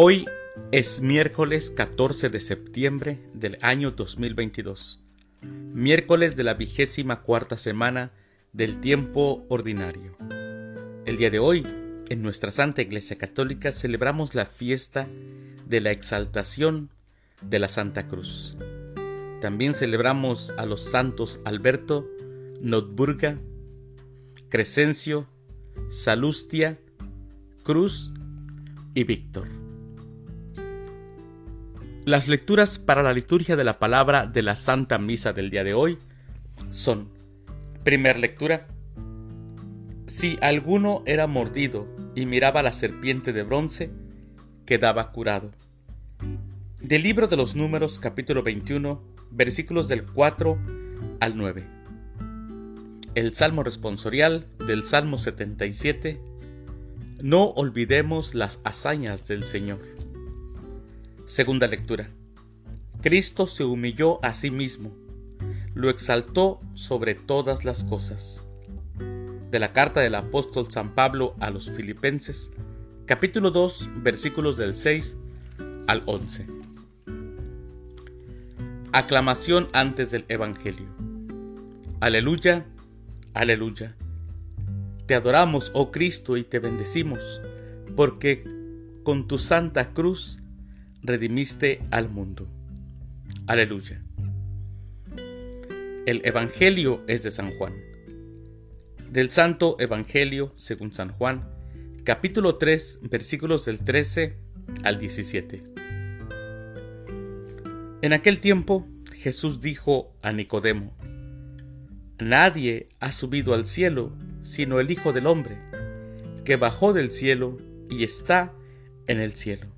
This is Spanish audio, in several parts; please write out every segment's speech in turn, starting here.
Hoy es miércoles 14 de septiembre del año 2022, miércoles de la vigésima cuarta semana del tiempo ordinario. El día de hoy, en nuestra Santa Iglesia Católica, celebramos la fiesta de la exaltación de la Santa Cruz. También celebramos a los santos Alberto, Notburga, Crescencio, Salustia, Cruz y Víctor. Las lecturas para la liturgia de la palabra de la Santa Misa del día de hoy son, primer lectura, si alguno era mordido y miraba la serpiente de bronce, quedaba curado. Del libro de los números capítulo 21, versículos del 4 al 9. El Salmo responsorial del Salmo 77. No olvidemos las hazañas del Señor. Segunda lectura. Cristo se humilló a sí mismo, lo exaltó sobre todas las cosas. De la carta del apóstol San Pablo a los Filipenses, capítulo 2, versículos del 6 al 11. Aclamación antes del Evangelio. Aleluya, aleluya. Te adoramos, oh Cristo, y te bendecimos, porque con tu santa cruz redimiste al mundo. Aleluya. El Evangelio es de San Juan. Del Santo Evangelio según San Juan, capítulo 3, versículos del 13 al 17. En aquel tiempo Jesús dijo a Nicodemo, Nadie ha subido al cielo sino el Hijo del Hombre, que bajó del cielo y está en el cielo.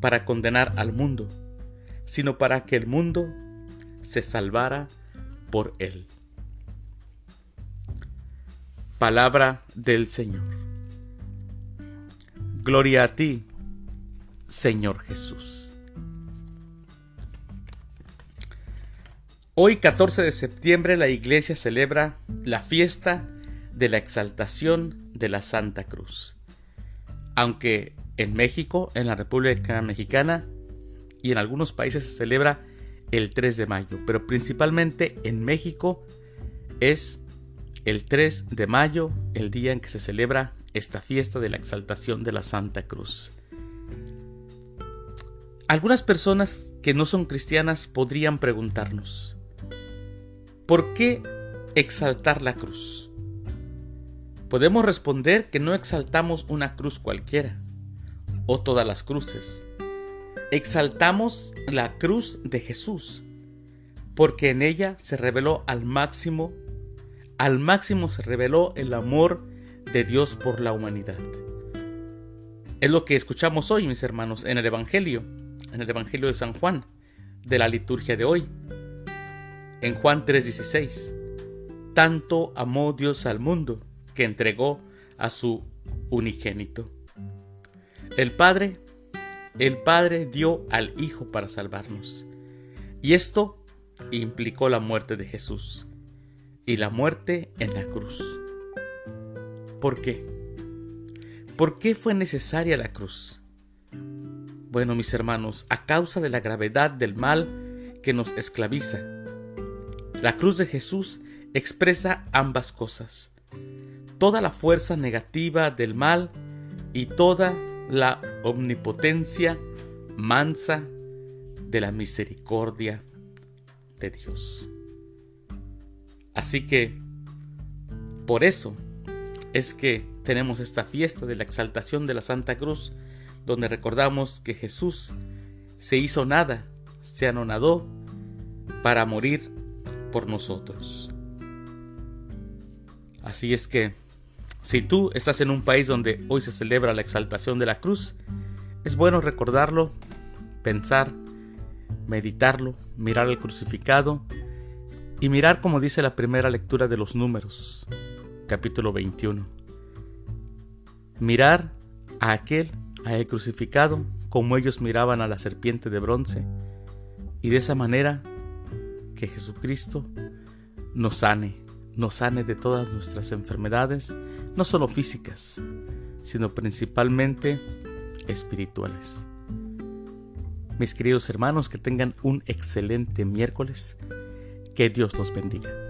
para condenar al mundo, sino para que el mundo se salvara por él. Palabra del Señor. Gloria a ti, Señor Jesús. Hoy 14 de septiembre la iglesia celebra la fiesta de la exaltación de la Santa Cruz. Aunque en México, en la República Mexicana y en algunos países se celebra el 3 de mayo, pero principalmente en México es el 3 de mayo el día en que se celebra esta fiesta de la exaltación de la Santa Cruz. Algunas personas que no son cristianas podrían preguntarnos, ¿por qué exaltar la cruz? Podemos responder que no exaltamos una cruz cualquiera o todas las cruces. Exaltamos la cruz de Jesús, porque en ella se reveló al máximo, al máximo se reveló el amor de Dios por la humanidad. Es lo que escuchamos hoy, mis hermanos, en el Evangelio, en el Evangelio de San Juan, de la liturgia de hoy. En Juan 3:16, tanto amó Dios al mundo que entregó a su unigénito. El Padre, el Padre dio al Hijo para salvarnos. Y esto implicó la muerte de Jesús y la muerte en la cruz. ¿Por qué? ¿Por qué fue necesaria la cruz? Bueno, mis hermanos, a causa de la gravedad del mal que nos esclaviza. La cruz de Jesús expresa ambas cosas. Toda la fuerza negativa del mal y toda la omnipotencia mansa de la misericordia de Dios. Así que, por eso es que tenemos esta fiesta de la exaltación de la Santa Cruz, donde recordamos que Jesús se hizo nada, se anonadó para morir por nosotros. Así es que si tú estás en un país donde hoy se celebra la exaltación de la cruz, Es bueno recordarlo, pensar, meditarlo, mirar al crucificado y mirar como dice la primera lectura de los números, capítulo 21. Mirar a aquel, a el crucificado, como ellos miraban a la serpiente de bronce, y de esa manera que Jesucristo nos sane, nos sane de todas nuestras enfermedades, no solo físicas, sino principalmente espirituales. Mis queridos hermanos, que tengan un excelente miércoles. Que Dios los bendiga.